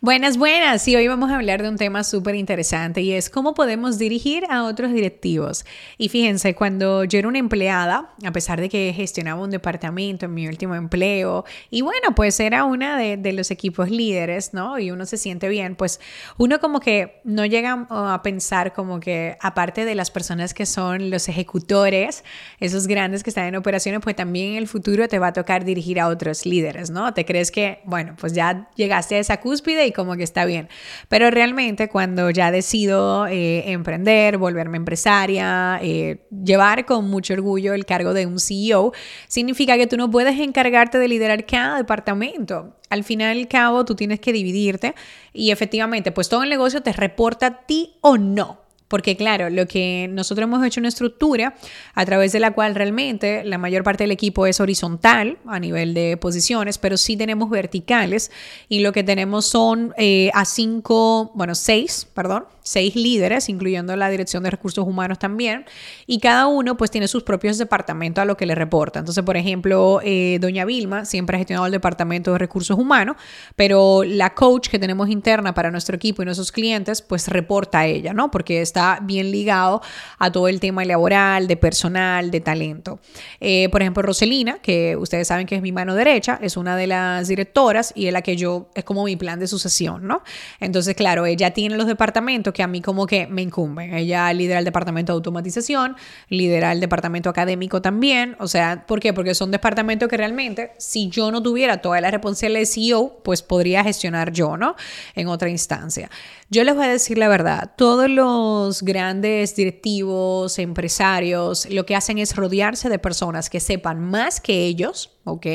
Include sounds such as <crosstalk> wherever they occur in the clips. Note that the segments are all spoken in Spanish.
Buenas, buenas. Y hoy vamos a hablar de un tema súper interesante y es cómo podemos dirigir a otros directivos. Y fíjense, cuando yo era una empleada, a pesar de que gestionaba un departamento en mi último empleo, y bueno, pues era una de, los equipos líderes, ¿no? Y uno se siente bien, pues uno como que no llega a pensar como que aparte de las personas que son los ejecutores, esos grandes que están en operaciones, pues también en el futuro te va a tocar dirigir a otros líderes, ¿no? Te crees que, bueno, pues ya llegaste a esa cúspide como que está bien. Pero realmente cuando ya decido eh, emprender, volverme empresaria, eh, llevar con mucho orgullo el cargo de un CEO, significa que tú no puedes encargarte de liderar cada departamento. Al final y al cabo, tú tienes que dividirte y efectivamente, pues todo el negocio te reporta a ti o no. Porque claro, lo que nosotros hemos hecho una estructura a través de la cual realmente la mayor parte del equipo es horizontal a nivel de posiciones, pero sí tenemos verticales y lo que tenemos son eh, a cinco, bueno, seis, perdón, seis líderes, incluyendo la Dirección de Recursos Humanos también, y cada uno pues tiene sus propios departamentos a lo que le reporta. Entonces, por ejemplo, eh, doña Vilma siempre ha gestionado el Departamento de Recursos Humanos, pero la coach que tenemos interna para nuestro equipo y nuestros clientes pues reporta a ella, ¿no? Porque está bien ligado a todo el tema laboral, de personal, de talento. Eh, por ejemplo, Roselina, que ustedes saben que es mi mano derecha, es una de las directoras y es la que yo, es como mi plan de sucesión, ¿no? Entonces, claro, ella tiene los departamentos que a mí como que me incumben. Ella lidera el departamento de automatización, lidera el departamento académico también. O sea, ¿por qué? Porque son departamentos que realmente, si yo no tuviera toda la responsabilidad de CEO, pues podría gestionar yo, ¿no? En otra instancia. Yo les voy a decir la verdad, todos los grandes directivos, empresarios, lo que hacen es rodearse de personas que sepan más que ellos, ¿ok?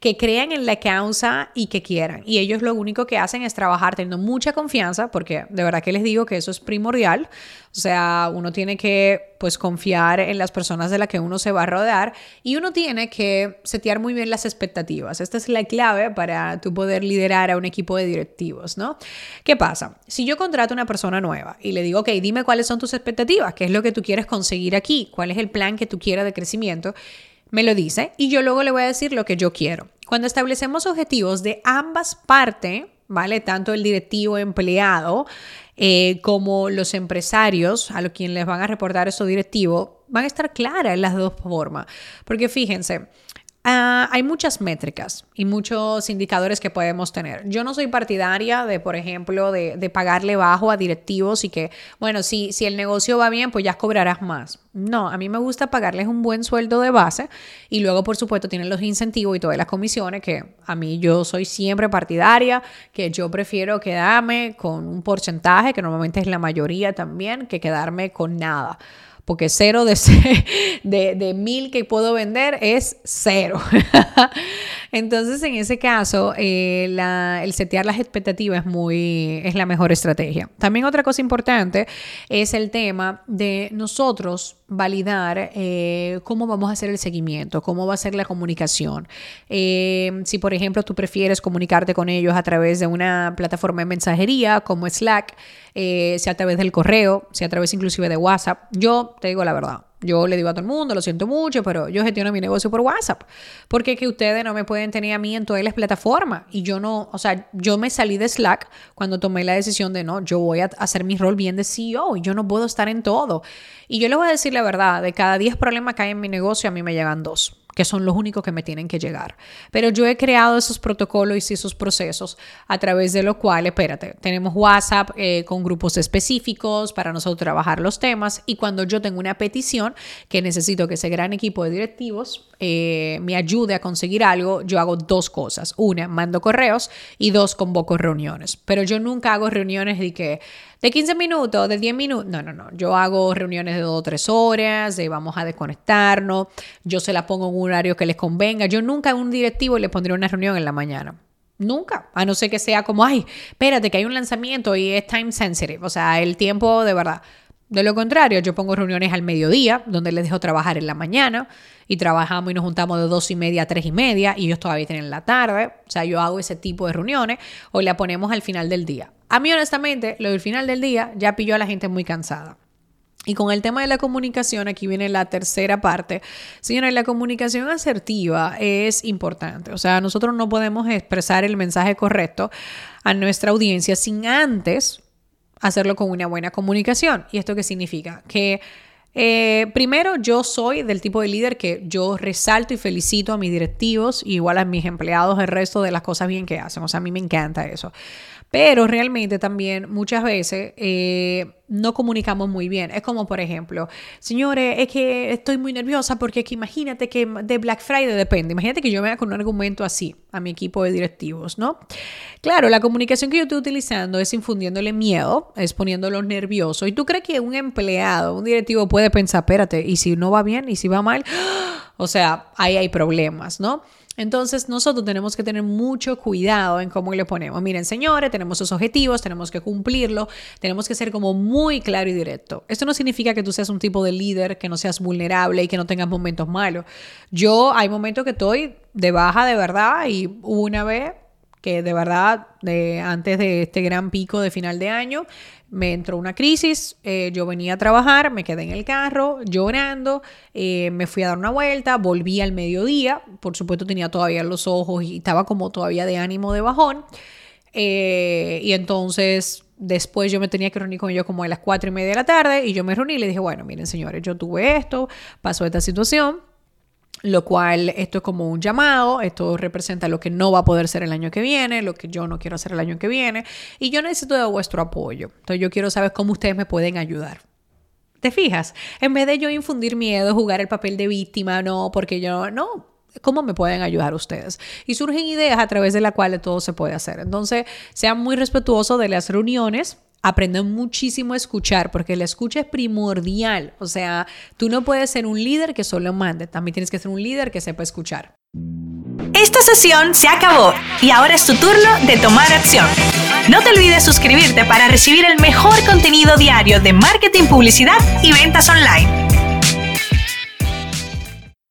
que crean en la causa y que quieran. Y ellos lo único que hacen es trabajar teniendo mucha confianza, porque de verdad que les digo que eso es primordial. O sea, uno tiene que pues confiar en las personas de las que uno se va a rodear y uno tiene que setear muy bien las expectativas. Esta es la clave para tú poder liderar a un equipo de directivos, ¿no? ¿Qué pasa? Si yo contrato a una persona nueva y le digo, ok, dime cuáles son tus expectativas, qué es lo que tú quieres conseguir aquí, cuál es el plan que tú quieras de crecimiento, me lo dice y yo luego le voy a decir lo que yo quiero. Cuando establecemos objetivos de ambas partes, ¿vale? Tanto el directivo empleado eh, como los empresarios a los quienes les van a reportar esos directivos, van a estar claras en las dos formas. Porque fíjense, Ah, hay muchas métricas y muchos indicadores que podemos tener. Yo no soy partidaria de, por ejemplo, de, pagarle bajo a directivos y que, bueno, si, si el negocio va bien, pues ya cobrarás más. No, a mí me gusta pagarles un buen sueldo de base y luego, por supuesto, tienen los incentivos y todas las comisiones que a mí yo soy siempre partidaria, que yo prefiero quedarme con un porcentaje, que normalmente es la mayoría también, que quedarme con nada porque cero de, <laughs> de, de mil que puedo vender es cero. <laughs> Entonces, en ese caso, eh, el setear las expectativas es, muy, es la mejor estrategia. También otra cosa importante es el tema de nosotros validar eh, cómo vamos a hacer el seguimiento, cómo va a ser la comunicación. Eh, si, por ejemplo, tú prefieres comunicarte con ellos a través de una plataforma de mensajería como Slack, sea a través del correo, sea a través inclusive de WhatsApp, yo te digo la verdad, yo le digo a todo el mundo, lo siento mucho, pero yo gestiono mi negocio por WhatsApp. Porque que ustedes no me pueden tener a mí en todas las plataformas. Y yo no, o sea, yo me salí de Slack cuando tomé la decisión de no, yo voy a hacer mi rol bien de CEO y yo no puedo estar en todo. Y yo les voy a decir la verdad, de cada 10 problemas que hay en mi negocio, a mí me llegan dos que son los únicos que me tienen que llegar. Pero yo he creado esos protocolos y esos procesos a través de los cuales, espérate, tenemos WhatsApp eh, con grupos específicos para nosotros trabajar los temas y cuando yo tengo una petición que necesito que ese gran equipo de directivos eh, me ayude a conseguir algo, yo hago dos cosas. Una, mando correos y dos, convoco reuniones. Pero yo nunca hago reuniones de que de 15 minutos, de 10 minutos. No, no, no. Yo hago reuniones de 2 o 3 horas, de vamos a desconectarnos. Yo se la pongo en un horario que les convenga. Yo nunca a un directivo le pondría una reunión en la mañana. Nunca, a no ser que sea como, ay, espérate que hay un lanzamiento y es time sensitive, o sea, el tiempo de verdad. De lo contrario, yo pongo reuniones al mediodía, donde les dejo trabajar en la mañana y trabajamos y nos juntamos de dos y media a tres y media y ellos todavía tienen la tarde. O sea, yo hago ese tipo de reuniones o la ponemos al final del día. A mí, honestamente, lo del final del día ya pilló a la gente muy cansada. Y con el tema de la comunicación, aquí viene la tercera parte. Señores, la comunicación asertiva es importante. O sea, nosotros no podemos expresar el mensaje correcto a nuestra audiencia sin antes hacerlo con una buena comunicación. ¿Y esto qué significa? Que eh, primero, yo soy del tipo de líder que yo resalto y felicito a mis directivos, igual a mis empleados, el resto de las cosas bien que hacen. O sea, a mí me encanta eso. Pero realmente también muchas veces eh, no comunicamos muy bien. Es como, por ejemplo, señores, es que estoy muy nerviosa porque que imagínate que de Black Friday depende. Imagínate que yo me haga con un argumento así a mi equipo de directivos, ¿no? Claro, la comunicación que yo estoy utilizando es infundiéndole miedo, es poniéndolo nervioso. ¿Y tú crees que un empleado, un directivo puede pensar, espérate, y si no va bien, y si va mal? <gasps> O sea, ahí hay problemas, ¿no? Entonces nosotros tenemos que tener mucho cuidado en cómo le ponemos. Miren, señores, tenemos esos objetivos, tenemos que cumplirlo, tenemos que ser como muy claro y directo. Esto no significa que tú seas un tipo de líder, que no seas vulnerable y que no tengas momentos malos. Yo hay momentos que estoy de baja de verdad y una vez que de verdad, de, antes de este gran pico de final de año, me entró una crisis, eh, yo venía a trabajar, me quedé en el carro llorando, eh, me fui a dar una vuelta, volví al mediodía, por supuesto tenía todavía los ojos y estaba como todavía de ánimo de bajón, eh, y entonces después yo me tenía que reunir con ellos como a las cuatro y media de la tarde, y yo me reuní y le dije, bueno, miren señores, yo tuve esto, pasó esta situación, lo cual esto es como un llamado, esto representa lo que no va a poder ser el año que viene, lo que yo no quiero hacer el año que viene, y yo necesito de vuestro apoyo. Entonces yo quiero saber cómo ustedes me pueden ayudar. ¿Te fijas? En vez de yo infundir miedo, jugar el papel de víctima, no, porque yo no, ¿Cómo me pueden ayudar ustedes? Y surgen ideas a través de las cuales todo se puede hacer. Entonces, sean muy respetuosos de las reuniones, aprenden muchísimo a escuchar, porque la escucha es primordial. O sea, tú no puedes ser un líder que solo mande, también tienes que ser un líder que sepa escuchar. Esta sesión se acabó y ahora es tu turno de tomar acción. No te olvides suscribirte para recibir el mejor contenido diario de marketing, publicidad y ventas online.